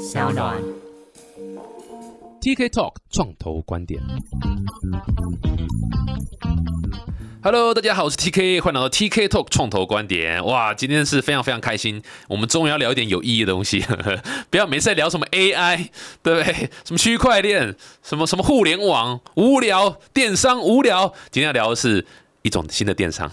小暖。TK Talk 创投观点。Hello，大家好，我是 TK，欢迎来到 TK Talk 创投观点。哇，今天是非常非常开心，我们终于要聊一点有意义的东西，不要每次在聊什么 AI，对不对？什么区块链，什么什么互联网，无聊，电商无聊。今天要聊的是一种新的电商。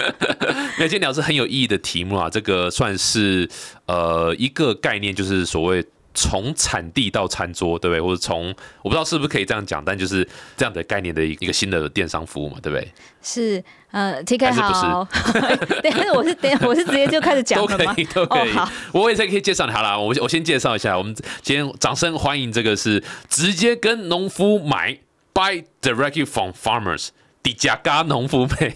那今天聊的是很有意义的题目啊，这个算是呃一个概念，就是所谓。从产地到餐桌，对不对？或者从我不知道是不是可以这样讲，但就是这样的概念的一个新的电商服务嘛，对不对？是，呃，T K 还是我是等我是直接就开始讲了吗？都可以，都可以。我也是可以介绍你好了，我我先介绍一下，我们今天掌声欢迎这个是直接跟农夫买，buy directly from farmers。迪加嘎农夫配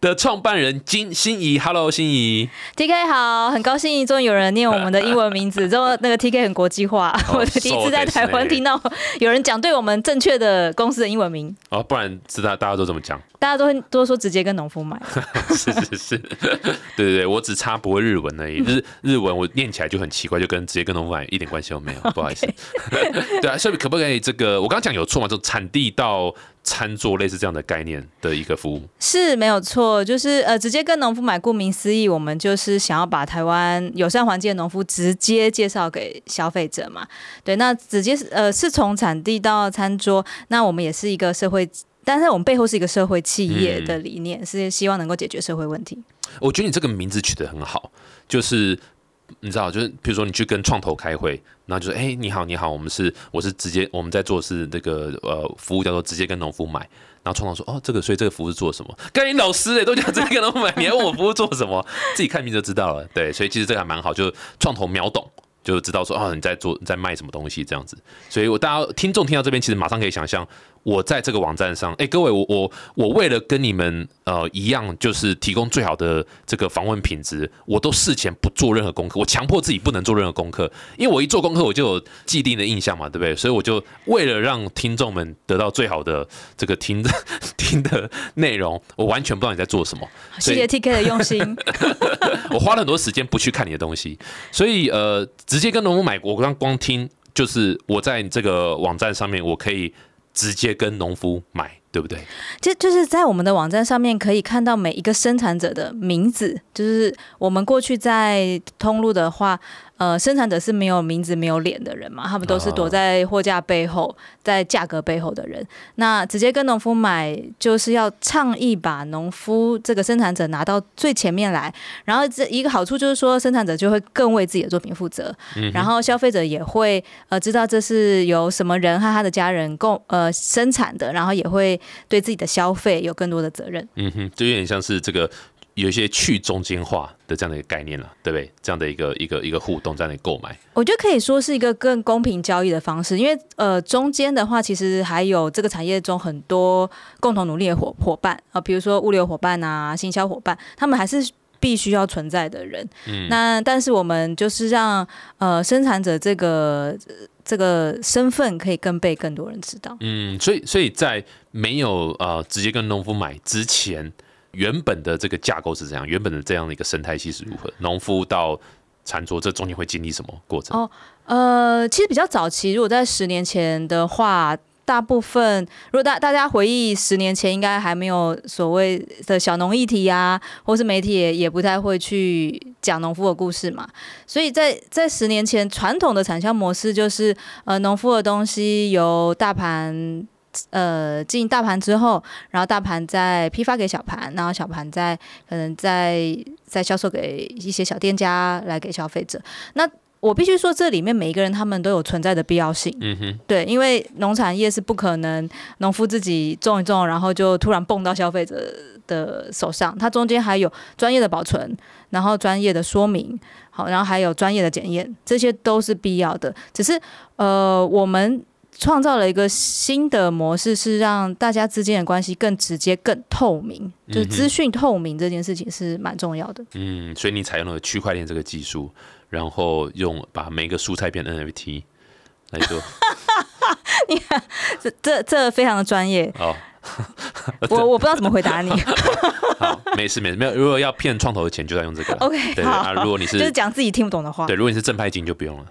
的创办人金心怡，Hello，心怡，T K 好，很高兴终于有人念我们的英文名字，之后那个 T K 很国际化，哦我第一次在台湾听到有人讲对我们正确的公司的英文名，哦，不然知道大家都怎么讲，大家都会都说直接跟农夫买，是是是，对对对，我只差不会日文而已，日日文我念起来就很奇怪，就跟直接跟农夫买一点关系都没有，不好意思。对啊，所以可不可以这个我刚刚讲有错嘛？就产地到餐桌类似这样的概念的一个服务。是没有错，就是呃直接跟农夫买，顾名思义，我们就是想要把台湾友善环境的农夫直接介绍给消费者嘛。对，那直接是呃是从产地到餐桌，那我们也是一个社会。但是我们背后是一个社会企业的理念，是希望能够解决社会问题。我觉得你这个名字取得很好，就是你知道，就是比如说你去跟创投开会，然后就说：“哎、你好，你好，我们是我是直接我们在做是这个呃服务叫做直接跟农夫买。”然后创投说：“哦，这个所以这个服务是做什么？”跟你老师哎、都讲直接跟农夫买，你还问我服务做什么？自己看名就知道了。对，所以其实这个还蛮好，就创投秒懂。就知道说哦你在做在卖什么东西这样子，所以我大家听众听到这边，其实马上可以想象，我在这个网站上，哎、各位我我我为了跟你们呃一样，就是提供最好的这个访问品质，我都事前不做任何功课，我强迫自己不能做任何功课，因为我一做功课我就有既定的印象嘛，对不对？所以我就为了让听众们得到最好的这个听的 听的内容，我完全不知道你在做什么，谢谢 T K 的用心。我花了很多时间不去看你的东西，所以呃，直接跟农夫买，我刚光听就是我在这个网站上面，我可以直接跟农夫买，对不对？就就是在我们的网站上面可以看到每一个生产者的名字，就是我们过去在通路的话，呃，生产者是没有名字、没有脸的人嘛，他们都是躲在货架背后、在价格背后的人。那直接跟农夫买，就是要倡议把农夫这个生产者拿到最前面来，然后这一个好处就是说，生产者就会更为自己的作品负责，然后消费者也会呃知道这是由什么人和他的家人共呃生产的，然后也会对自己的消费有更多的责任。嗯哼，就有点像是这个有一些去中间化的这样的一个概念了，对不对？这样的一个一个一个互动，这样的购买，我觉得可以说是一个更公平交易的方式，因为呃中间的话，其实还有这个产业中很多共同努力的伙伙伴啊、呃比如说物流伙伴啊、行销伙伴，他们还是。必须要存在的人，嗯那但是我们就是让呃生产者这个呃这个身份可以更被更多人知道。嗯，所以所以在没有呃直接跟农夫买之前，原本的这个架构是怎样？原本的这样的一个生态系是如何？农夫到餐桌，这中间会经历什么过程？哦呃，其实比较早期，如果在十年前的话，大部分如果大大家回忆十年前，应该还没有所谓的小农议题啊，或是媒体也也不太会去讲农夫的故事嘛。所以在在十年前，传统的产销模式就是，呃，农夫的东西由大盘。呃，进大盘之后，然后大盘再批发给小盘，然后小盘再可能再再销售给一些小店家来给消费者。那我必须说，这里面每一个人他们都有存在的必要性。嗯哼，对，因为农产业是不可能农夫自己种一种，然后就突然蹦到消费者的手上，它中间还有专业的保存，然后专业的说明，好，然后还有专业的检验，这些都是必要的。只是呃，我们创造了一个新的模式，是让大家之间的关系更直接、更透明，就是资讯透明这件事情是蛮重要的。嗯，所以你采用了区块链这个技术，然后用把每个蔬菜变 NFT 来做 这这这非常的专业，哦。我我不知道怎么回答你。好，没事没事，没有。如果要骗创投的钱，就要用这个了。OK，对对好啊，如果你是就是讲自己听不懂的话。对，如果你是正派金就不用了。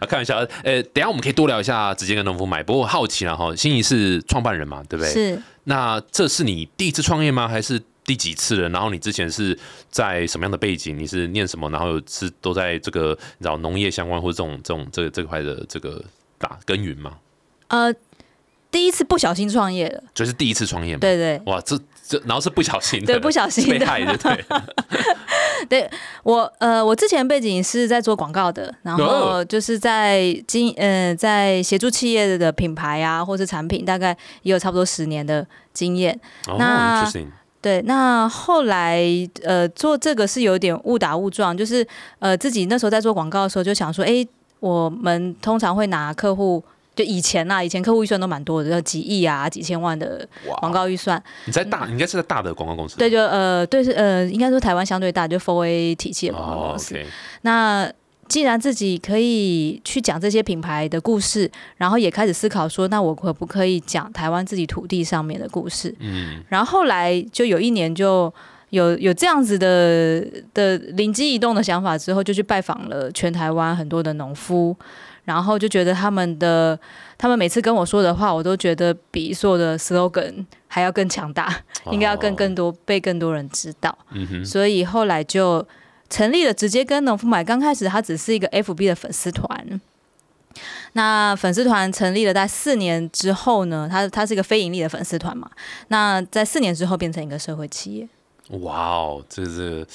啊开玩笑，呃，等下我们可以多聊一下直接跟农夫买。不过我好奇了哈，心仪是创办人嘛，对不对？。是那这是你第一次创业吗？还是第几次了？然后你之前是在什么样的背景？你是念什么？然后是都在这个你知道农业相关或者这种这种这个这块的这个打耕耘吗？呃，第一次不小心创业了。就是第一次创业嘛？。对对，哇，这这然后是不小心的，对不小心的被害的，对。我呃，我之前背景是在做广告的，然后哦就是在经呃在协助企业的品牌啊，或是产品，大概也有差不多十年的经验。哦那。对，那后来呃做这个是有点误打误撞，就是呃自己那时候在做广告的时候就想说，哎，我们通常会拿客户。就以前啦，以前客户预算都蛮多的，要几亿啊、几千万的广告预算。你在大，你应该是在大的广告公司。对，就呃，对是呃，应该说台湾相对大，就 Four A 体系的广告哦公司。那既然自己可以去讲这些品牌的故事，然后也开始思考说，那我可不可以讲台湾自己土地上面的故事？嗯，然后后来就有一年就有有这样子的的灵机一动的想法之后，就去拜访了全台湾很多的农夫，然后就觉得他们的他们每次跟我说的话，我都觉得比所有的 slogan 还要更强大，应该要更哦，更多被更多人知道。嗯哼，所以后来就成立了直接跟农夫买。刚开始它只是一个 FB 的粉丝团，那粉丝团成立了在四年之后呢，它它是一个非盈利的粉丝团嘛。那在四年之后变成一个社会企业，哇哦，这个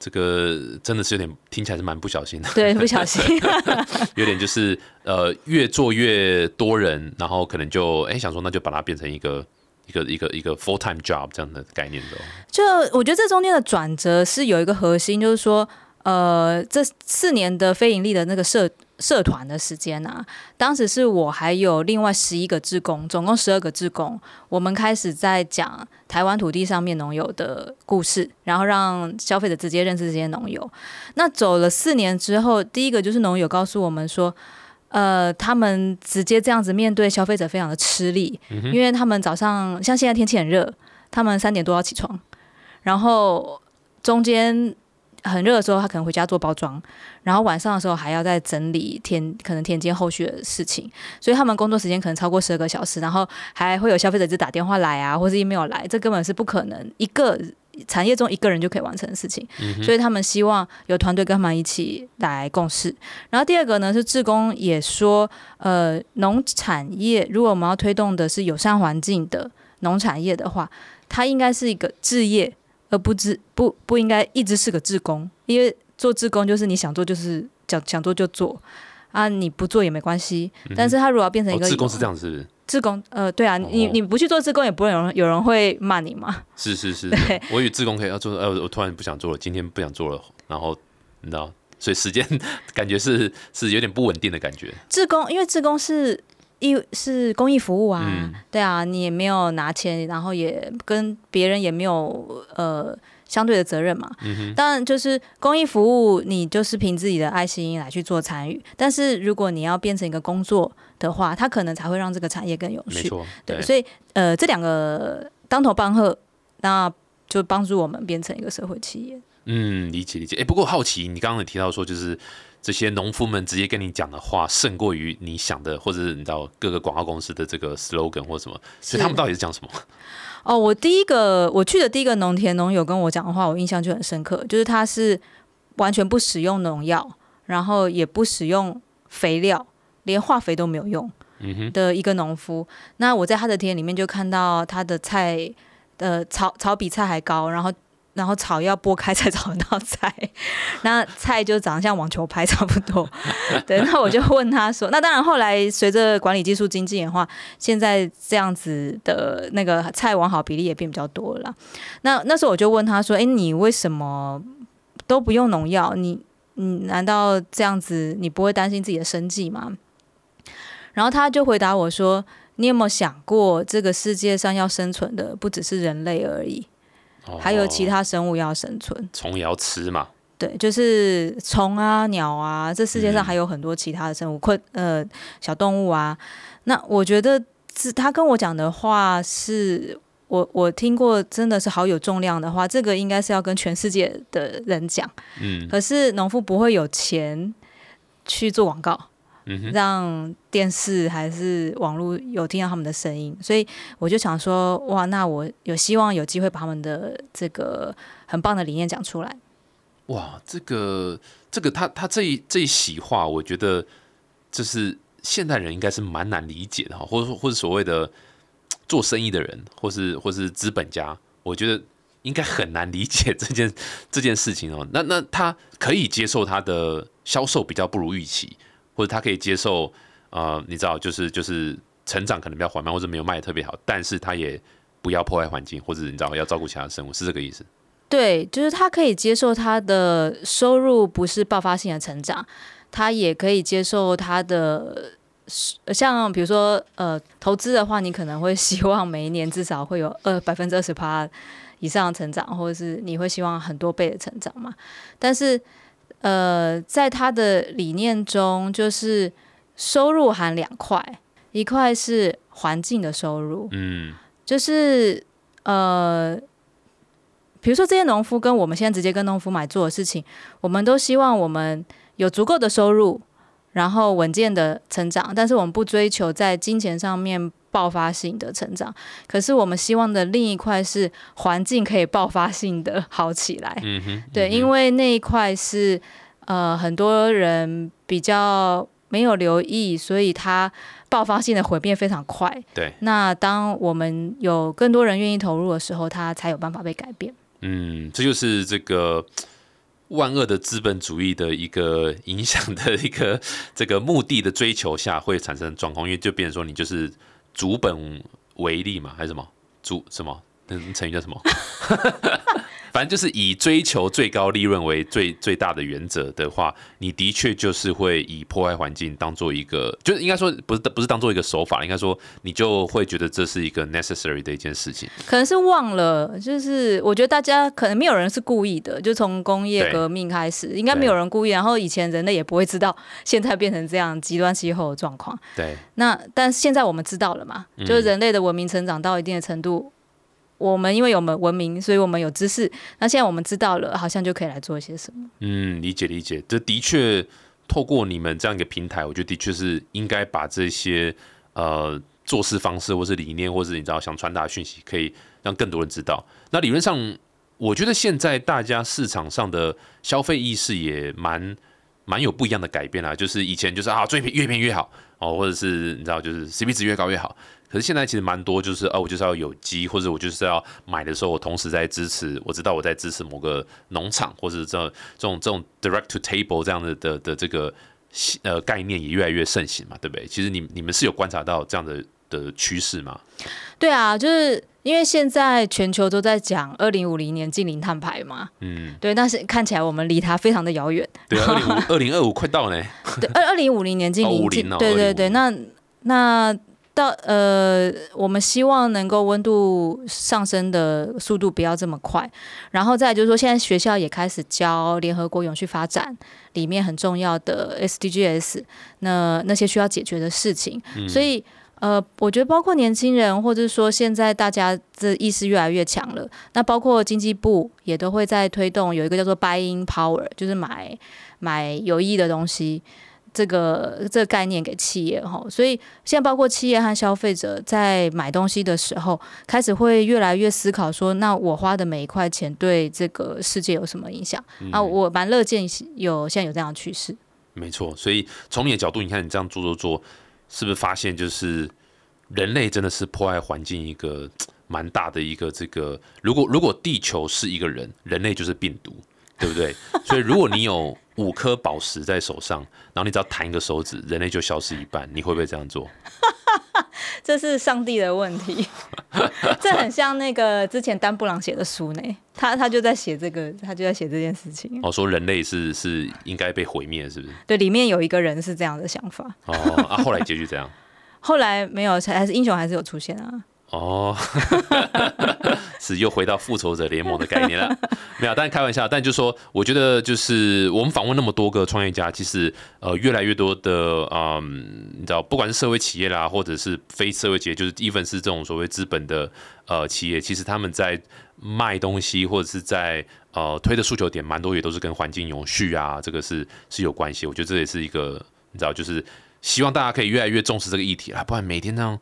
这个真的是有点听起来是蛮不小心的，对，不小心，有点就是呃越做越多人，然后可能就哎想说那就把它变成一个一个一个一个 full time job 这样的概念的哦。就我觉得这中间的转折是有一个核心，就是说，呃，这四年的非盈利的那个社社团的时间啊，当时是我还有另外十一个志工，总共十二个志工，我们开始在讲台湾土地上面农友的故事，然后让消费者直接认识这些农友。那走了四年之后，第一个就是农友告诉我们说。呃，他们直接这样子面对消费者非常的吃力，因为他们早上像现在天气很热，他们三点多要起床，然后中间很热的时候，他可能回家做包装，然后晚上的时候还要再整理田可能田间后续的事情，所以他们工作时间可能超过十二个小时，然后还会有消费者就打电话来啊，或是 email 来，这根本是不可能一个产业中一个人就可以完成的事情，所以他们希望有团队跟他们一起来共事。然后第二个呢是志工也说，呃，农产业如果我们要推动的是友善环境的农产业的话，它应该是一个置业，而不知不不应该一直是个志工，因为做志工就是你想做就是想想做就做啊，你不做也没关系。但是他如果要变成一哦，个自工是这样子是不是？志工，呃，对啊，你哦你不去做志工，也不会有人有人会骂你嘛。是是 是，我以为自工可以要做，呃，我突然不想做了，今天不想做了，然后你知道，所以时间 感觉是是有点不稳定的感觉。志工，因为志工是义是公益服务啊，嗯对啊，你也没有拿钱，然后也跟别人也没有呃相对的责任嘛。嗯当然，就是公益服务，你就是凭自己的爱心来去做参与。但是如果你要变成一个工作的话，它可能才会让这个产业更永续。没错，对，所以呃，这两个当头棒喝，那就帮助我们变成一个社会企业。嗯，理解理解。哎、不过好奇，你刚刚有提到说，就是这些农夫们直接跟你讲的话，胜过于你想的，或者是你知道各个广告公司的这个 slogan 或什么，所以他们到底是讲什么？哦，我第一个我去的第一个农田农友跟我讲的话，我印象就很深刻，就是他是完全不使用农药，然后也不使用肥料，连化肥都没有用的一个农夫。那我在他的田里面就看到他的菜，呃，草草比菜还高，然后。然后草要剥开 才找得到菜，那菜就长得像网球拍差不多。对，那我就问他说，那当然后来随着管理技术精进演化，现在这样子的那个菜往好比例也变比较多了。那那时候我就问他说：“诶，你为什么都不用农药？你你难道这样子你不会担心自己的生计吗？”然后他就回答我说：“你有没有想过，这个世界上要生存的不只是人类而已，还有其哦他生物要生存。虫也要吃嘛。对，就是虫啊、鸟啊，这世界上嗯还有很多其他的生物，昆呃小动物啊。那我觉得是他跟我讲的话是。我我听过，真的是好有重量的话，这个应该是要跟全世界的人讲。嗯，可是农夫不会有钱去做广告，嗯，让电视还是网络有听到他们的声音，所以我就想说，哇，那我有希望有机会把他们的这个很棒的理念讲出来。哇，这个这个他他这一这一席话，我觉得就是现代人应该是蛮难理解的哈，或者或者所谓的。做生意的人，或是或是资本家，我觉得应该很难理解这件这件事情哦。那那他可以接受他的销售比较不如预期，或者他可以接受呃，你知道，就是就是成长可能比较缓慢，或者没有卖的特别好，但是他也不要破坏环境，或者你知道要照顾其他生物，是这个意思？对，就是他可以接受他的收入不是爆发性的成长，他也可以接受他的。像比如说，呃，投资的话，你可能会希望每一年至少会有二百分之二十趴以上的成长，或者是你会希望很多倍的成长嘛？但是，呃，在他的理念中，就是收入含两块，一块是环境的收入，嗯，就是呃，比如说这些农夫跟我们现在直接跟农夫买做的事情，我们都希望我们有足够的收入。然后稳健的成长，但是我们不追求在金钱上面爆发性的成长。可是我们希望的另一块是环境可以爆发性的好起来。嗯哼，对，因为那一块是呃很多人比较没有留意，所以它爆发性的毁灭非常快。对，那当我们有更多人愿意投入的时候，它才有办法被改变。嗯，这就是这个。万恶的资本主义的一个影响的一个这个目的的追求下会产生状况，因为就变成说你就是主本为例嘛，还是什么主什么？那成语叫什么？反正就是以追求最高利润为最最大的原则的话，你的确就是会以破坏环境当做一个，就是应该说不是不是当做一个手法，应该说你就会觉得这是一个 necessary 的一件事情。可能是忘了，就是我觉得大家可能没有人是故意的，就从工业革命开始，应该没有人故意。然后以前人类也不会知道现在变成这样极端气候的状况。对。那但现在我们知道了嘛？就是人类的文明成长到一定的程度。我们因为有我们文明，所以我们有知识。那现在我们知道了，好像就可以来做一些什么。嗯，理解理解。这的确透过你们这样一个平台，我觉得的确是应该把这些呃做事方式，或是理念，或是你知道想传达讯息，可以让更多人知道。那理论上，我觉得现在大家市场上的消费意识也蛮蛮有不一样的改变啦。就是以前就是啊，最便越便宜越好哦，或者是你知道，就是 CP 值越高越好。可是现在其实蛮多，就是哦，我就是要有机，或者我就是要买的时候，我同时在支持，我知道我在支持某个农场，或者这这种这种 direct to table 这样的的的这个呃概念也越来越盛行嘛，对不对？其实你你们是有观察到这样的的趋势吗？对啊，就是因为现在全球都在讲二零五零年近零碳排嘛，嗯，对，但是看起来我们离它非常的遥远。对，二零 二零二五快到呢。对，二二零五零年近零，对对对，那那。到呃，我们希望能够温度上升的速度不要这么快，然后再就是说，现在学校也开始教联合国永续发展里面很重要的 SDGs，那那些需要解决的事情，所以呃，我觉得包括年轻人，或者说现在大家的意识越来越强了，那包括经济部也都会在推动有一个叫做 Buying Power，就是买买有益的东西。这个这个概念给企业哈，所以现在包括企业和消费者在买东西的时候，开始会越来越思考说，那我花的每一块钱对这个世界有什么影响？啊，我蛮乐见有现在有这样的趋势。没错，所以从你的角度，你看你这样做做做，是不是发现就是人类真的是破坏环境一个 蛮大的一个这个？如果如果地球是一个人，人类就是病毒。对不对？所以如果你有五颗宝石在手上，然后你只要弹一个手指，人类就消失一半，你会不会这样做？这是上帝的问题。这很像那个之前丹布朗写的书呢，他他就在写这个，他就在写这件事情。哦，说人类是是应该被毁灭，是不是？对，里面有一个人是这样的想法。哦，啊，后来结局怎样？后来没有，还是英雄还是有出现啊。哦，是又回到复仇者联盟的概念了。没有，但是开玩笑。但就说，我觉得就是我们访问那么多个创业家，其实呃，越来越多的嗯，你知道，不管是社会企业啦，或者是非社会企业，就是 even 是这种所谓资本的呃企业，其实他们在卖东西或者是在呃推的诉求点，蛮多也都是跟环境永续啊，这个是是有关系。我觉得这也是一个你知道，就是希望大家可以越来越重视这个议题啊，不然每天这样。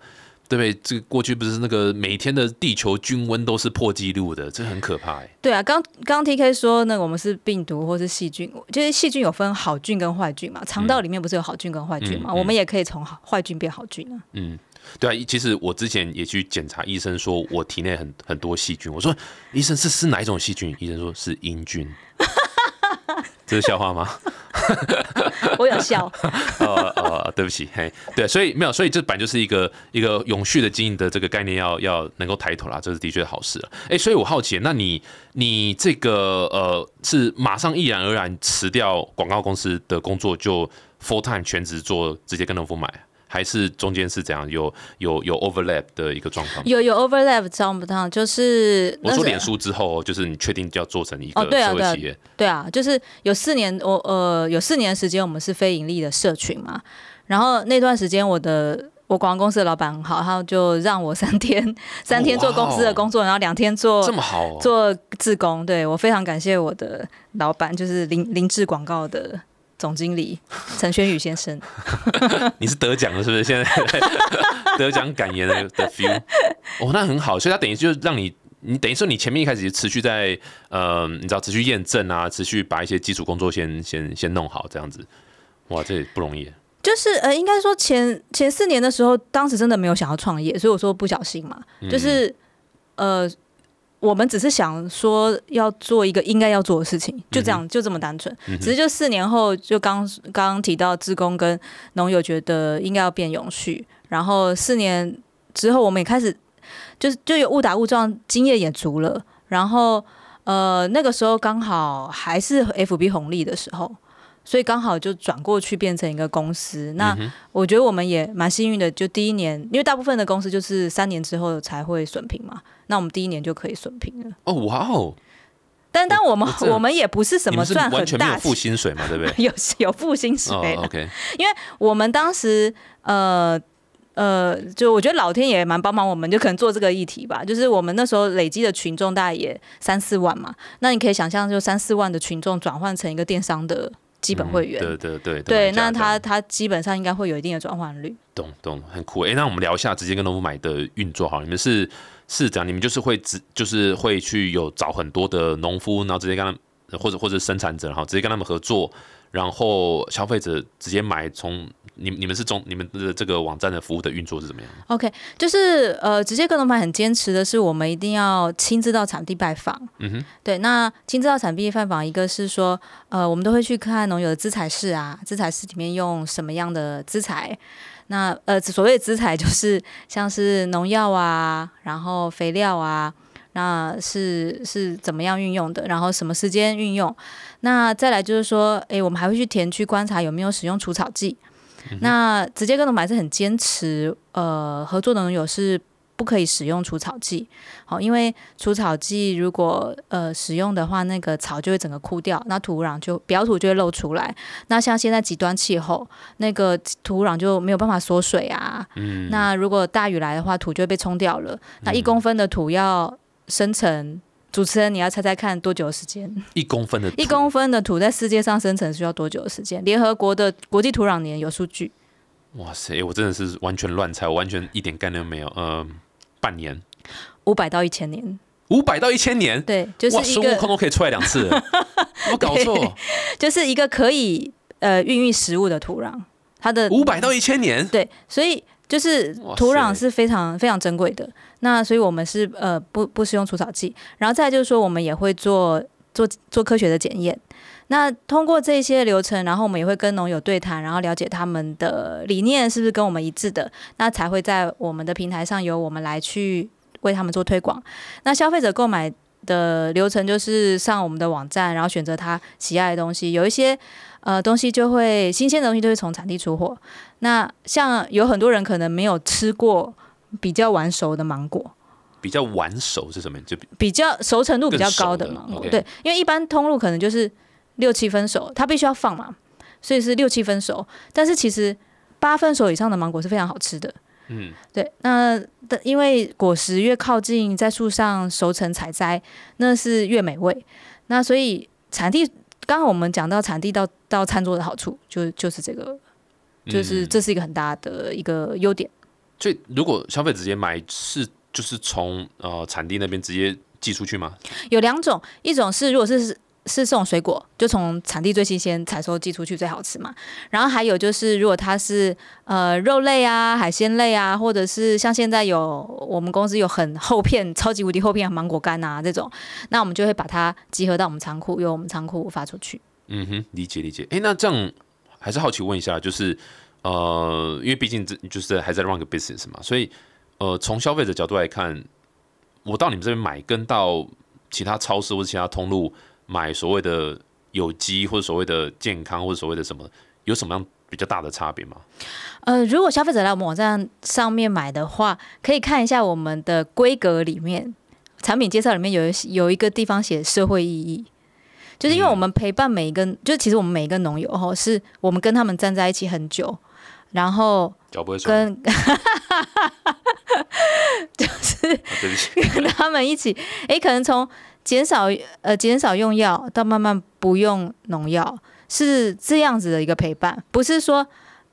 对不对？这个过去不是那个每天的地球均温都是破纪录的，这很可怕哎。对啊，刚刚 T K 说那我们是病毒或是细菌，就是细菌有分好菌跟坏菌嘛，肠道里面不是有好菌跟坏菌嘛？我们也可以从坏菌变好菌啊。嗯，对啊，其实我之前也去检查，医生说我体内很很多细菌，我说医生是是哪一种细菌？医生说是阴菌。这是笑话吗？我有笑。呃 呃，对不起，嘿，对，所以没有，所以这本就是一个一个永续的经营的这个概念，要要能够抬头啦，这是的确好事了。哎，所以我好奇，那你你这个呃，是马上毅然而然辞掉广告公司的工作，就 full time 全职做，直接跟农夫买？还是中间是怎样有有有 overlap 的一个状况？有有 overlap，知道不？知就是我说脸书之后，就是你确定要做成一个社会企业？对啊，就是有四年，我呃有四年时间，我们是非盈利的社群嘛。然后那段时间，我的我广告公司的老板很好，他就让我三天 三天做公司的工作，然后两天做这么好做自工。对我非常感谢我的老板，就是林林志广告的。总经理陈轩宇先生，你是得奖了是不是？现在 得奖感言的的 feel，哦，那很好，所以他等于就是让你，你等于说你前面一开始就持续在呃，你知道持续验证啊，持续把一些基础工作先先先弄好，这样子，哇，这也不容易。就是呃，应该说前前四年的时候，当时真的没有想要创业，所以我说不小心嘛，就是呃。我们只是想说要做一个应该要做的事情，就这样，就这么单纯。只是就四年后，就刚刚刚提到自工跟农友觉得应该要变永续，然后四年之后，我们也开始就是就有误打误撞，经验也足了。然后呃，那个时候刚好还是 FB 红利的时候，所以刚好就转过去变成一个公司。那我觉得我们也蛮幸运的，就第一年，因为大部分的公司就是三年之后才会损平嘛。那我们第一年就可以损平了哦，哇哦！但但我们我们也不是什么赚很大付薪水嘛，对不对？有有付薪水，OK。因为我们当时呃呃，就我觉得老天也蛮帮忙我们，就可能做这个议题吧。就是我们那时候累积的群众大概也三四万嘛，那你可以想象，就三四万的群众转换成一个电商的基本会员，对对对对，那他他基本上应该会有一定的转换率。懂懂，很酷。哎，那我们聊一下直接跟农夫买的运作好，你们是。是这样，你们就是会直，就是会去有找很多的农夫，然后直接跟他们，或者或者生产者，然后直接跟他们合作，然后消费者直接买。从你你们是中你们的这个网站的服务的运作是怎么样？OK，就是呃，直接跟农买很坚持的是，我们一定要亲自到产地拜访。嗯哼，对，那亲自到产地拜访，一个是说，呃，我们都会去看农友的资材室啊，资材室里面用什么样的资材。那呃，所谓的资材就是像是农药啊，然后肥料啊，那是是怎么样运用的，然后什么时间运用？那再来就是说，诶，我们还会去田区观察有没有使用除草剂。那直接跟农买是很坚持，呃，合作的农友是。不可以使用除草剂，好，因为除草剂如果呃使用的话，那个草就会整个枯掉，那土壤就表土就会露出来。那像现在极端气候，那个土壤就没有办法锁水啊。嗯。那如果大雨来的话，土就会被冲掉了。那一公分的土要生成，主持人你要猜猜看多久的时间？一公分的一公分的土在世界上生成需要多久的时间？联合国的国际土壤年有数据。哇塞，我真的是完全乱猜，我完全一点概念都没有。嗯。半年，五百到一千年，五百到一千年，对，就是孙悟空都可以出来两次，我搞错，就是一个可以呃孕育食物的土壤，它的五百到一千年，对，所以就是土壤是非常非常珍贵的，那所以我们是呃不不使用除草剂，然后再就是说我们也会做做做科学的检验。那通过这些流程，然后我们也会跟农友对谈，然后了解他们的理念是不是跟我们一致的，那才会在我们的平台上由我们来去为他们做推广。那消费者购买的流程就是上我们的网站，然后选择他喜爱的东西，有一些呃东西就会新鲜的东西就会从产地出货。那像有很多人可能没有吃过比较晚熟的芒果，比较晚熟是什么？就比比较熟程度比较高的芒果。对，因为一般通路可能就是六七分熟，它必须要放嘛，所以是六七分熟。但是其实八分熟以上的芒果是非常好吃的。嗯，对，那的因为果实越靠近在树上熟成采摘，那是越美味。那所以产地，刚刚我们讲到产地到到餐桌的好处，就就是这个，就是嗯这是一个很大的一个优点。所以如果消费者直接买是就是从呃产地那边直接寄出去吗？有两种，一种是如果是是这种水果，就从产地最新鲜采收寄出去最好吃嘛。然后还有就是，如果它是呃肉类啊、海鲜类啊，或者是像现在有我们公司有很厚片、超级无敌厚片芒果干啊这种，那我们就会把它集合到我们仓库，由我们仓库发出去。嗯哼，理解理解。诶，那这样还是好奇问一下，就是呃，因为毕竟这就是还在 run 个 business 嘛，所以呃，从消费者角度来看，我到你们这边买，跟到其他超市或者其他通路买所谓的有机或者所谓的健康或者所谓的什么，有什么样比较大的差别吗？呃，如果消费者来我们网站上面买的话，可以看一下我们的规格里面，产品介绍里面有一有一个地方写社会意义，就是因为我们陪伴每一个，就是其实我们每一个农友吼，是我们跟他们站在一起很久，然后脚不会酸。吗，跟 就是，跟他们一起，诶，可能从减少呃减少用药到慢慢不用农药，是这样子的一个陪伴，不是说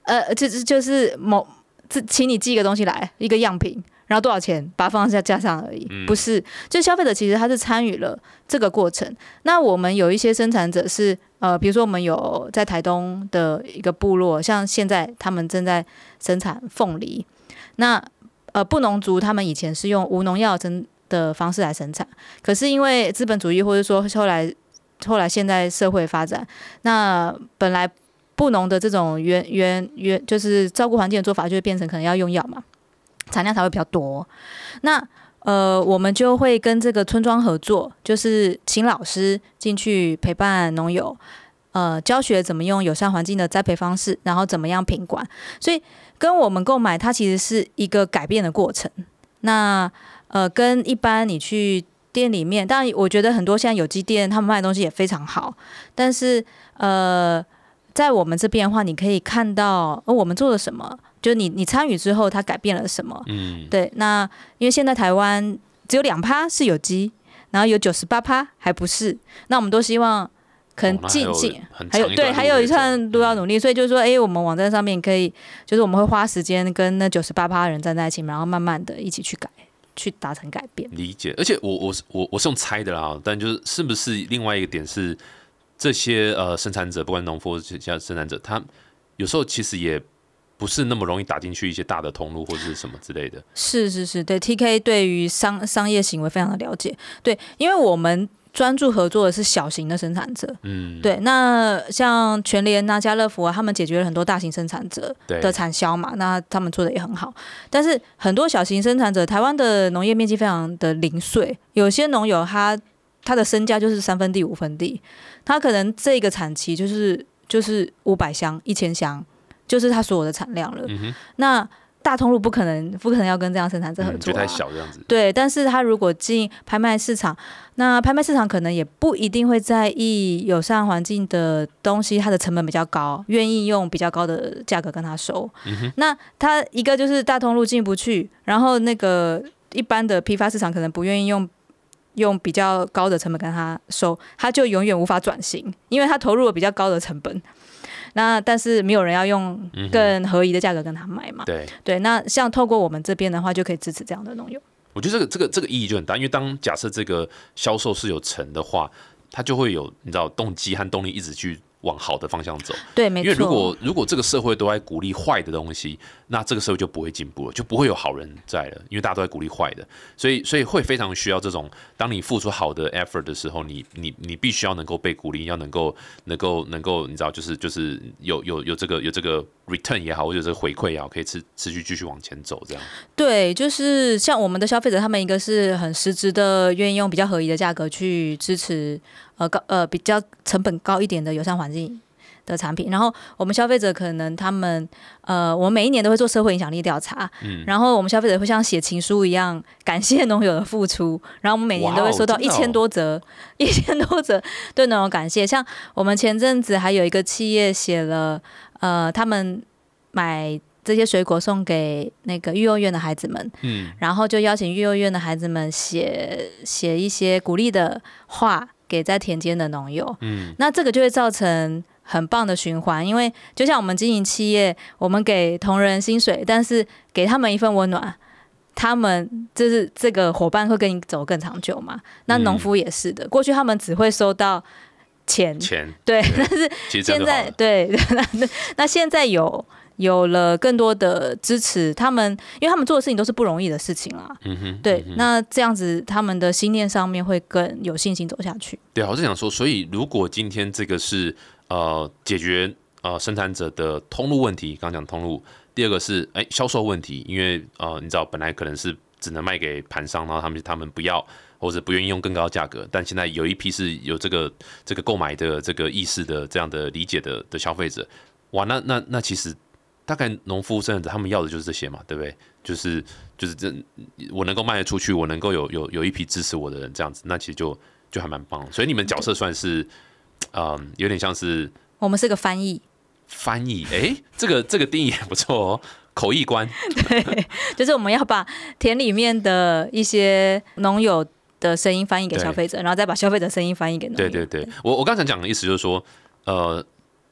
呃就是就是某这请你寄一个东西来一个样品，然后多少钱把它放在架上而已，不是，就消费者其实他是参与了这个过程。那我们有一些生产者是呃，比如说我们有在台东的一个部落，像现在他们正在生产凤梨，那呃布农族他们以前是用无农药生的方式来生产，可是因为资本主义或者说后来后来现在社会发展，那本来布农的这种原原原就是照顾环境的做法，就会变成可能要用药嘛，产量才会比较多。那呃，我们就会跟这个村庄合作，就是请老师进去陪伴农友，呃，教学怎么用友善环境的栽培方式，然后怎么样品管。所以跟我们购买，它其实是一个改变的过程。那呃，跟一般你去店里面，当然我觉得很多现在有机店他们卖的东西也非常好，但是呃，在我们这边的话，你可以看到、呃、我们做了什么，就是你你参与之后，它改变了什么。嗯，对，那因为现在台湾只有两趴是有机，然后有九十八趴还不是，那我们都希望可能进进、很还有对，还有一段路要努力，所以就是说，哎、我们网站上面可以，就是我们会花时间跟那九十八趴人站在一起，然后慢慢的一起去改，去达成改变。理解，而且我我是我我是用猜的啦，但就是是不是另外一个点是，这些呃生产者，不管农夫或者其他生产者，他有时候其实也不是那么容易打进去一些大的通路或者是什么之类的。是是是，对 TK 对于商商业行为非常的了解，对，因为我们专注合作的是小型的生产者，嗯，对，那像全联啊、家乐福啊，他们解决了很多大型生产者的产销嘛，那他们做的也很好。但是很多小型生产者，台湾的农业面积非常的零碎，有些农友他他的身家就是三分地、五分地，他可能这个产期就是就是五百箱、一千箱，就是他所有的产量了。嗯，那大通路不可能不可能要跟这样生产者合嗯，作、啊就太小这样子。对，但是他如果进拍卖市场，那拍卖市场可能也不一定会在意友善环境的东西，它的成本比较高，愿意用比较高的价格跟他收。嗯那他一个就是大通路进不去，然后那个一般的批发市场可能不愿意用。用比较高的成本跟他收，他就永远无法转型，因为他投入了比较高的成本。那但是没有人要用更合宜的价格跟他买嘛？对，对，那像透过我们这边的话，就可以支持这样的农友。我觉得这个这个这个意义就很大，因为当假设这个销售是有成的话，它就会有你知道动机和动力一直去往好的方向走。对，没错。因为如果如果这个社会都在鼓励坏的东西，那这个社会就不会进步了，就不会有好人在了，因为大家都在鼓励坏的，所以所以会非常需要这种，当你付出好的 effort 的时候，你你你必须要能够被鼓励，要能够能够能够，你知道，就是就是有有有这个有这个 return 也好，或者这个回馈也好，可以持持续继续往前走，这样。对，就是像我们的消费者，他们一个是很实质的，愿意用比较合宜的价格去支持呃高呃比较成本高一点的友善环境的产品。然后我们消费者可能他们呃，我们每一年都会做社会影响力调查，嗯。然后我们消费者会像写情书一样感谢农友的付出，然后我们每年都会收到一千多则、一千多则对农友感谢。像我们前阵子还有一个企业写了呃，他们买这些水果送给那个育幼院的孩子们，嗯，然后就邀请育幼院的孩子们写写一些鼓励的话给在田间的农友。嗯，那这个就会造成很棒的循环，因为就像我们经营企业，我们给同仁薪水，但是给他们一份温暖。他们就是这个伙伴会跟你走更长久嘛？那农夫也是的，过去他们只会收到钱，钱对，对但是现。在对，那 那那现在有有了更多的支持，他们因为他们做的事情都是不容易的事情啦，嗯哼，对，嗯那这样子他们的心念上面会更有信心走下去。对啊，我是想说，所以如果今天这个是呃解决呃生产者的通路问题，刚讲通路，第二个是哎销售问题，因为呃你知道本来可能是只能卖给盘商，然后他们他们不要或者不愿意用更高价格，但现在有一批是有这个这个购买的这个意识的这样的理解的的消费者，哇，那那那其实大概农夫生产者他们要的就是这些嘛，对不对？就是就是这我能够卖得出去，我能够有有有一批支持我的人这样子，那其实就就还蛮棒。所以你们角色算是，嗯，有点像是我们是个翻译，翻译，诶，这个这个定义也不错哦，口译官，对 就是我们要把田里面的一些农友的声音翻译给消费者，然后再把消费者声音翻译给农友。对对对，我我刚才讲的意思就是说，呃，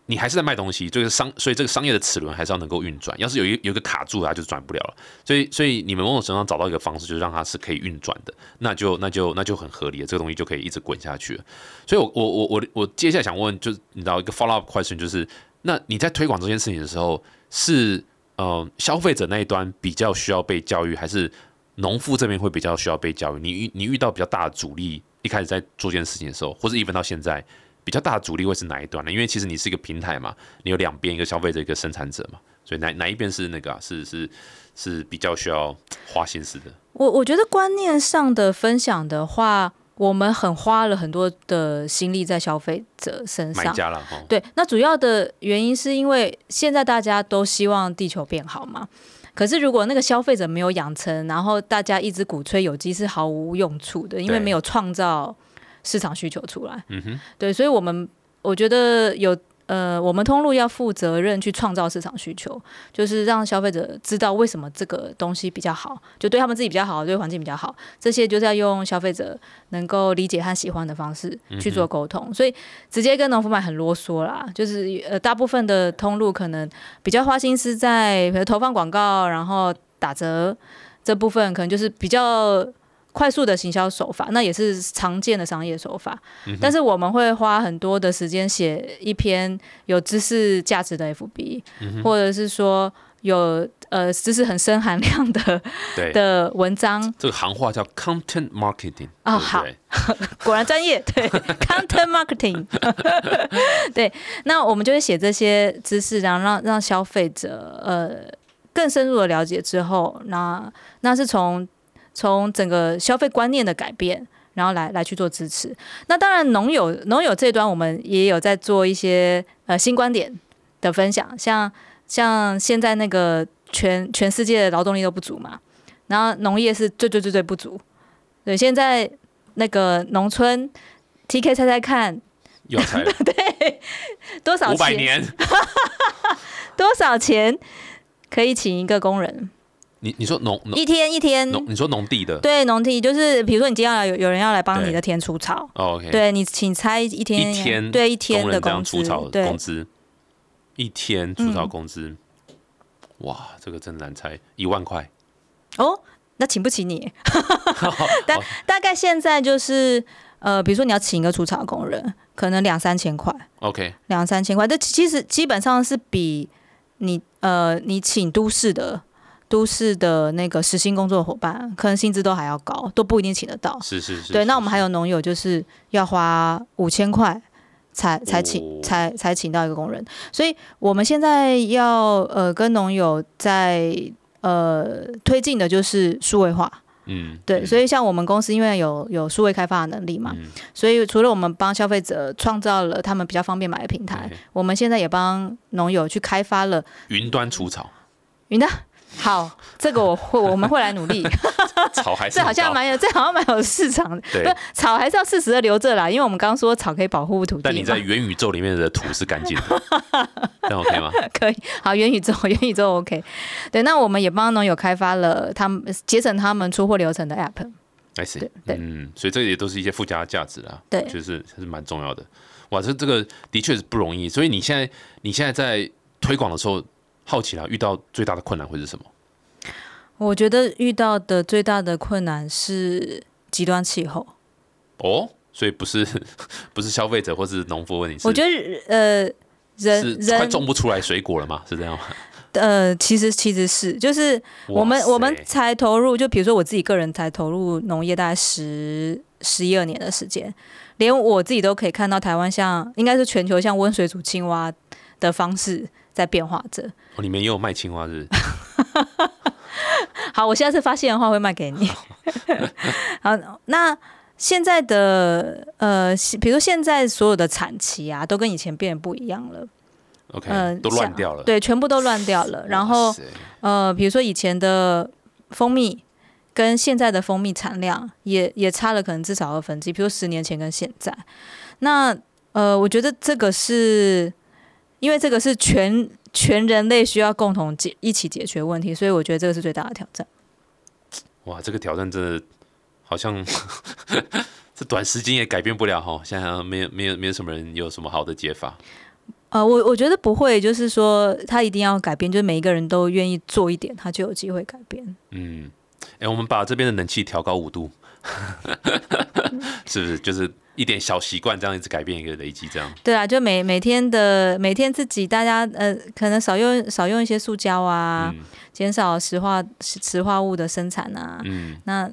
你还是在卖东西，就是商，所以这个商业的齿轮还是要能够运转。要是有一有一个卡住了，它就转不了了。所以所以你们某种程度上找到一个方式，就是让它是可以运转的，那就那就那就很合理了，这个东西就可以一直滚下去了。所以我我我我我接下来想问，就是你知道一个 follow up question，就是那你在推广这件事情的时候，是呃消费者那一端比较需要被教育，还是农夫这边会比较需要被教育？你遇你遇到比较大的阻力，一开始在做这件事情的时候，或者 even 到现在，比较大的阻力会是哪一段呢？因为其实你是一个平台嘛，你有两边，一个消费者，一个生产者嘛，所以哪哪一边是那个、啊、是是是比较需要花心思的？我我觉得观念上的分享的话，我们很花了很多的心力在消费者身上。买家了哈，对，那主要的原因是因为现在大家都希望地球变好嘛。可是如果那个消费者没有养成，然后大家一直鼓吹有机是毫无用处的，因为没有创造市场需求出来。嗯哼，对，所以我们我觉得有呃，我们通路要负责任去创造市场需求，就是让消费者知道为什么这个东西比较好，就对他们自己比较好，对环境比较好，这些就是要用消费者能够理解和喜欢的方式去做沟通。所以直接跟农夫买很啰嗦啦，就是呃，大部分的通路可能比较花心思在投放广告，然后打折这部分，可能就是比较。快速的行销手法，那也是常见的商业手法。但是我们会花很多的时间写一篇有知识价值的 FB，、或者是说有呃知识很深含量的对，的文章。这个行话叫 content marketing 啊哦好。果然专业，对 content marketing，对，那我们就会写这些知识，然后让让消费者呃更深入的了解之后，那那是从从整个消费观念的改变。然后来来去做支持。那当然，农友农友这端我们也有在做一些呃新观点的分享，像像现在那个全全世界的劳动力都不足嘛，然后农业是最最最最不足。对，现在那个农村 TK 猜猜看又要猜了多少钱五百钱？年，多少钱可以请一个工人？你你说农农一天一天，农，你说农地的。对，农地就是比如说你今天要有有人要来帮你对的田除草，哦，OK，对你请猜一天一天对一天的工资除草，对工资，一天除草嗯。工资，哇，这个真难猜，一万块，哦，那请不起你？大大概现在就是呃，比如说你要请一个除草工人，可能两三千块，OK，两三千块，这其实基本上是比你呃你请都市的都市的那个实薪工作伙伴，可能薪资都还要高，都不一定请得到。是是是，对，那我们还有农友，就是要花五千块才才请哦才才请到一个工人，所以我们现在要呃跟农友在呃推进的就是数位化，嗯，对，嗯。所以像我们公司因为有有数位开发的能力嘛，所以除了我们帮消费者创造了他们比较方便买的平台我们现在也帮农友去开发了云端除草，云的。好，这个我会我们会来努力，草还是这好像蛮有，这好像蛮有市场的。对是。草还是要适时的留着啦，因为我们刚刚说草可以保护土地。但你在元宇宙里面的土是干净的，这样 OK 吗？可以，好，元宇宙，元宇宙 OK。对，那我们也帮农友开发了他们节省他们出货流程的 App。I see，对对嗯，所以这也都是一些附加价值啦，对就是还是蛮重要的。哇，这这个的确是不容易。所以你现在你现在在推广的时候，好奇啦，遇到最大的困难会是什么？我觉得遇到的最大的困难是极端气候。哦，所以不是 不是消费者或是农夫问题，是我觉得呃，人人快人种不出来水果了吗？是这样吗？呃，其实其实是就是我们我们才投入，就比如说我自己个人才投入农业大概十十一二年的时间，连我自己都可以看到台湾像应该是全球像温水煮青蛙的方式在变化着。哦里面也有卖青蛙是不是？好，我下次发现的话会卖给你。好，那现在的呃，比如说现在所有的产期啊，都跟以前变得不一样了。OK，、呃，都乱掉了。对，全部都乱掉了。然后呃，比如说以前的蜂蜜跟现在的蜂蜜产量也也差了，可能至少二分之一。比如说十年前跟现在，那呃，我觉得这个是因为这个是全全人类需要共同解一起解决问题，所以我觉得这个是最大的挑战。哇，这个挑战真的好像 这短时间也改变不了哈。想想没有没有没有什么人有什么好的解法。呃，我我觉得不会，就是说他一定要改变，就是每一个人都愿意做一点，他就有机会改变。嗯，哎、我们把这边的冷气调高五度，是不是？就是一点小习惯，这样一直改变一个累积，这样。对啊，就每每天的每天自己大家呃，可能少用少用一些塑胶啊，嗯减少石化石石化物的生产啊。嗯，那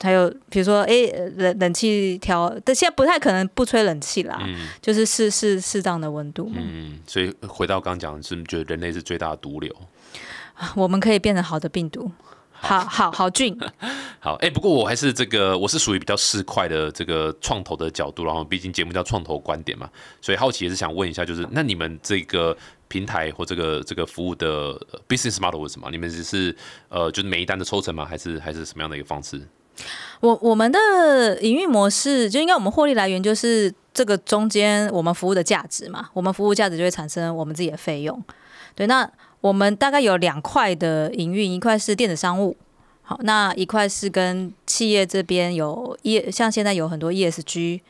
还有比如说，哎，呃冷冷气调，但现在不太可能不吹冷气啦，嗯就是适适适当的温度嘛。嗯，所以回到刚刚讲的是，觉得人类是最大的毒瘤。我们可以变成好的病毒，好好好俊。好，哎、不过我还是这个，我是属于比较市侩的这个创投的角度，然后毕竟节目叫创投观点嘛，所以好奇也是想问一下，就是那你们这个平台或这个这个服务的呃 business model 是什么？你们只是呃，就是每一单的抽成吗？还是还是什么样的一个方式？我我们的营运模式就应该我们获利来源就是这个中间我们服务的价值嘛，我们服务价值就会产生我们自己的费用。对，那我们大概有两块的营运，一块是电子商务，好，那一块是跟企业这边有业像现在有很多 ESG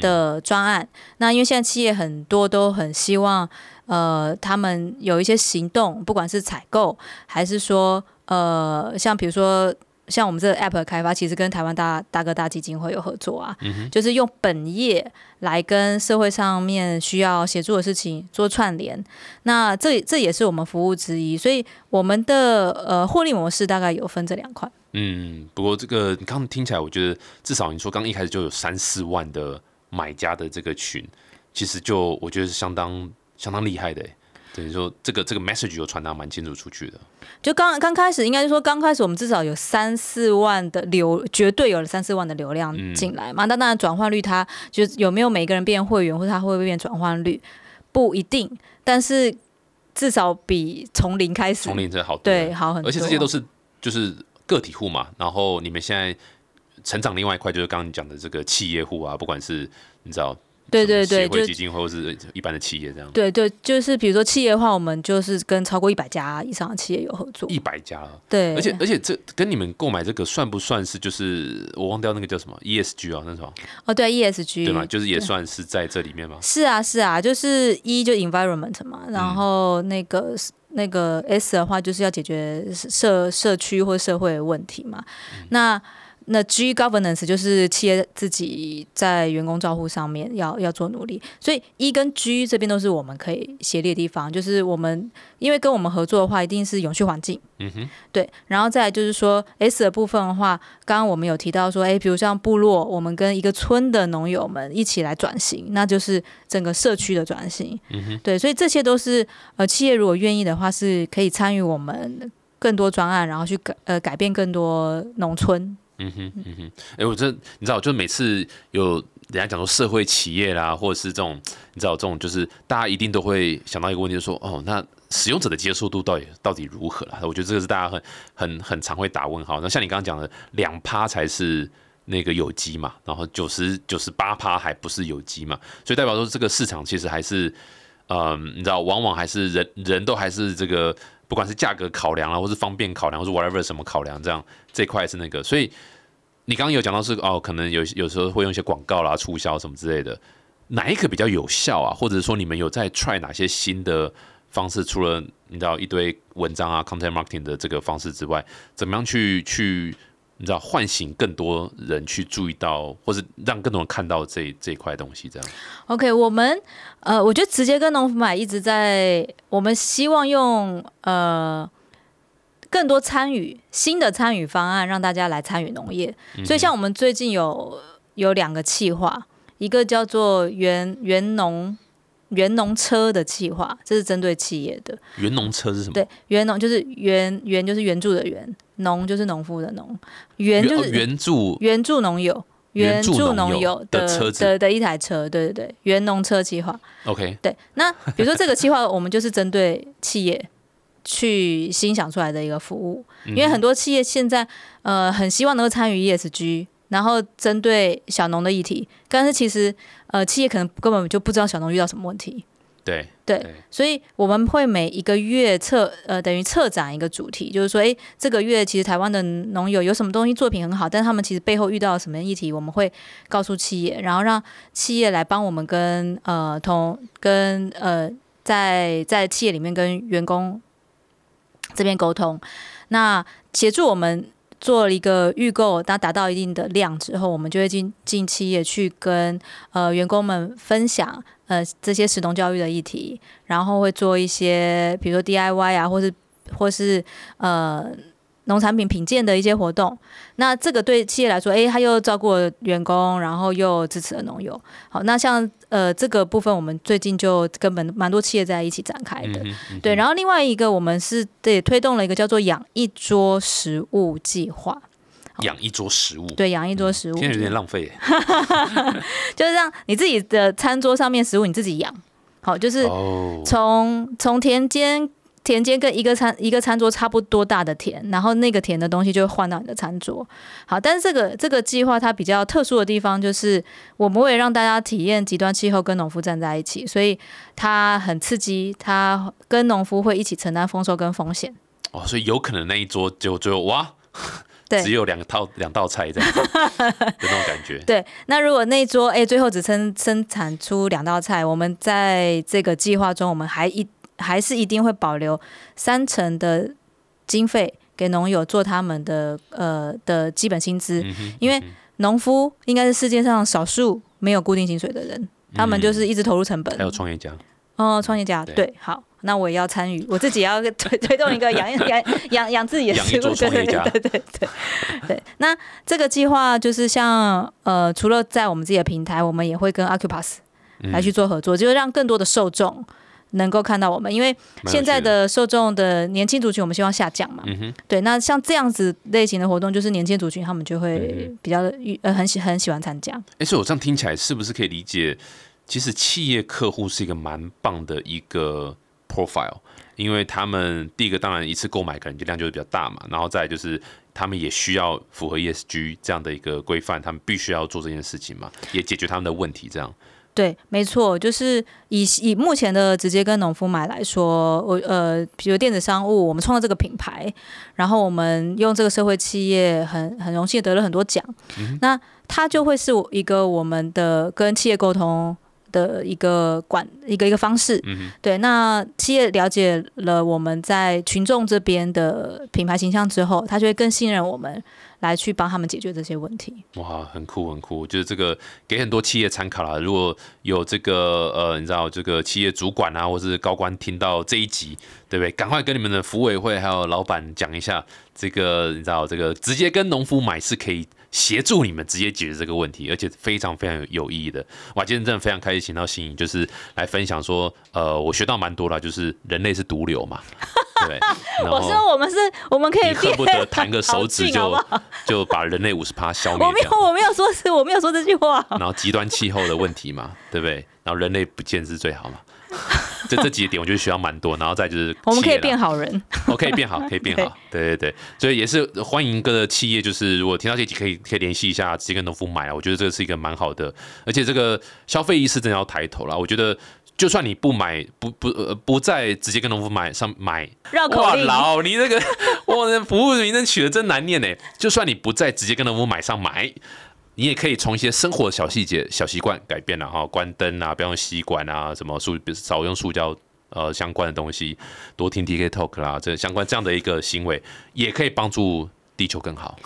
的专案。那因为现在企业很多都很希望，呃，他们有一些行动，不管是采购还是说，呃，像比如说。像我们这个 app 的开发，其实跟台湾大大哥大基金会有合作啊，就是用本业来跟社会上面需要协助的事情做串联。那这这也是我们服务之一，所以我们的呃获利模式大概有分这两块。嗯，不过这个你刚刚听起来，我觉得至少你说刚一开始就有三四万的买家的这个群，其实就我觉得是相当相当厉害的欸。等于说这个这个 message 有传达蛮清楚出去的。就刚刚开始，应该是说刚开始我们至少有三四万的流，绝对有了三四万的流量进来嘛。那当然转换率它就是有没有每个人变会员，或者它会不会变转换率不一定，但是至少比从零开始从零这好多对好很多。而且这些都是就是个体户嘛，然后你们现在成长另外一块就是刚刚你讲的这个企业户啊，不管是你知道对对对，就基金会或是一般的企业这样，对对，就是比如说企业的话，我们就是跟超过一百家以上的企业有合作。一百家了。对，而且而且这跟你们购买这个算不算是就是我忘掉那个叫什么 ESG 啊，那什么哦，对 ESG 对吗？就是也算是在这里面吗？是啊是啊，就是一就 environment 嘛，然后那个。那个 S 的话，就是要解决社社区或社会的问题嘛。那那 G governance 就是企业自己在员工照护上面要要做努力，所以 E 跟 G 这边都是我们可以协力的地方。就是我们因为跟我们合作的话，一定是永续环境，嗯哼，对。然后再来就是说 S 的部分的话，刚刚我们有提到说，诶，比如像部落，我们跟一个村的农友们一起来转型，那就是整个社区的转型。嗯哼，对，所以这些都是呃企业如果愿意的话，是可以参与我们更多专案，然后去改呃改变更多农村。嗯哼，嗯哼，哎，我这你知道，就每次有人家讲说社会企业啦，或者是这种你知道这种，就是大家一定都会想到一个问题，就说哦，那使用者的接受度到底到底如何啦？我觉得这个是大家很很很常会打问号。那像你刚刚讲的，两趴才是那个有机嘛，然后九十九十八趴还不是有机嘛，所以代表说这个市场其实还是，嗯，你知道，往往还是人人都还是这个。不管是价格考量啊，或是方便考量，或是 whatever 什么考量，这样这块是那个，所以你刚刚有讲到是哦，可能有有时候会用一些广告啦、促销什么之类的，哪一个比较有效啊？或者说你们有在 try 哪些新的方式？除了你知道一堆文章啊、content marketing 的这个方式之外，怎么样去去？你知道唤醒更多人去注意到，或是让更多人看到这这一块东西，这样。OK，我们呃，我觉得直接跟农夫买一直在，我们希望用呃更多参与新的参与方案，让大家来参与农业。所以像我们最近有有两个企划，一个叫做原原农。原农车的计划，这是针对企业的。原农车是什么？对，原农就是原原就是原著的原，农就是农夫的农，原就是原住原住农友，原住农友的车的的一台车，对对对，原农车计划。OK，对，那比如说这个计划，我们就是针对企业去新想出来的一个服务，因为很多企业现在呃很希望能够参与 ESG。然后针对小农的议题，但是其实呃企业可能根本就不知道小农遇到什么问题。对对，所以我们会每一个月策呃等于策展一个主题，就是说，哎，这个月其实台湾的农友有什么东西作品很好，但他们其实背后遇到了什么议题，我们会告诉企业，然后让企业来帮我们跟呃同跟呃在在企业里面跟员工这边沟通，那协助我们。做了一个预购，当达到一定的量之后，我们就会近近期也去跟呃员工们分享呃这些实农教育的议题，然后会做一些比如说 DIY 啊，或是或是呃。农产品品鉴的一些活动，那这个对企业来说，哎，他又照顾了员工，然后又支持了农友。好，那像呃这个部分，我们最近就根本蛮多企业在一起展开的。对，然后另外一个，我们是对推动了一个叫做“养一桌食物”计划。养一桌食物，对，养一桌食物，现在有点浪费。就是让你自己的餐桌上面食物你自己养，好，就是从从田间。田间跟一个餐一个餐桌差不多大的田，然后那个田的东西就会换到你的餐桌。好，但是这个这个计划它比较特殊的地方就是，我们会让大家体验极端气候跟农夫站在一起，所以它很刺激，它跟农夫会一起承担丰收跟风险。哦，所以有可能那一桌就最后哇，对，只有两套两道菜这样的那种感觉。对，那如果那一桌哎最后只生生产出两道菜，我们在这个计划中我们还一。还是一定会保留三成的经费给农友做他们的呃的基本薪资，因为农夫应该是世界上少数没有固定薪水的人，他们就是一直投入成本。还有创业家哦，创业家对，好，那我也要参与，我自己要 推推动一个养 养养养自己的食物对对对对对对。那这个计划就是像呃，除了在我们自己的平台，我们也会跟 Acupass 来去做合作，就是让更多的受众。能够看到我们，因为现在的受众的年轻族群，我们希望下降嘛。嗯对，那像这样子类型的活动，就是年轻族群他们就会比较呃很喜很喜欢参加。哎，所以我这样听起来是不是可以理解，其实企业客户是一个蛮棒的一个 profile，因为他们第一个当然一次购买可能就量就会比较大嘛，然后再就是他们也需要符合 ESG 这样的一个规范，他们必须要做这件事情嘛，也解决他们的问题这样。对，没错，就是以以目前的直接跟农夫买来说，我呃，比如电子商务，我们创造这个品牌，然后我们用这个社会企业很很荣幸得了很多奖，那它就会是一个我们的跟企业沟通的一个管一个一个方式。对，那企业了解了我们在群众这边的品牌形象之后，他就会更信任我们。来去帮他们解决这些问题。哇，很酷很酷，就是这个给很多企业参考啦。如果有这个呃，你知道这个企业主管啊，或是高官听到这一集，对不对？赶快跟你们的服委会还有老板讲一下，这个你知道这个直接跟农夫买是可以协助你们直接解决这个问题，而且非常非常有有意义的。哇，今天真的非常开心，请到新颖，就是来分享说，呃，我学到蛮多了，就是人类是毒瘤嘛。对，然我后说我们是，我们可以你恨不得弹个手指就就把人类五十趴消灭我没有，掉，我没有说是，我没有说这句话。然后极端气候的问题嘛，对不对？然后人类不见是最好嘛。这这几个点我觉得需要蛮多，然后再就是我们可以变好人，我，可以变好，可以变好，对对对，所以也是欢迎各个企业，就是如果听到这集可以可以联系一下，直接跟农夫买啊，我觉得这个是一个蛮好的，而且这个消费意识真的要抬头了。我觉得就算你不买，不不呃不再直接跟农夫买上买，绕口令。老你那个哇那服务名称取的真难念呢。就算你不再直接跟农夫买上买。你也可以从一些生活的小细节、小习惯改变了哈，关灯啊，不要用吸管啊，什么塑少用塑胶呃相关的东西，多听 DK Talk 啦，这相关这样的一个行为，也可以帮助地球更好。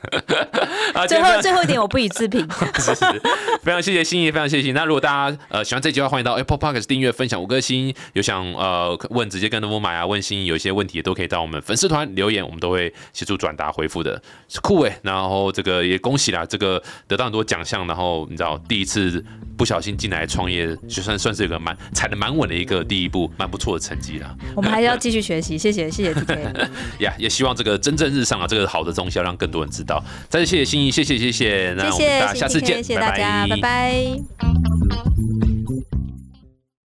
啊，最后最后一点我不予置评。是是，非常谢谢心仪，非常谢谢。那如果大家呃喜欢这集的话，欢迎到 Apple Podcast 订阅、分享五颗星。有想呃问直接跟农夫买啊，问心仪有一些问题，都可以到我们粉丝团留言，我们都会协助转达回复的。是酷诶，然后这个也恭喜啦，这个得到很多奖项，然后你知道第一次不小心进来创业，就算算是一个蛮踩的蛮稳的一个第一步，蛮不错的成绩啦。我们还是要继续学习，谢谢谢谢。呀也希望这个蒸蒸日上啊，这个好的东西要让更多人知道。再次谢谢心仪，谢谢谢谢，那我们大家，下次见，谢谢大家，拜拜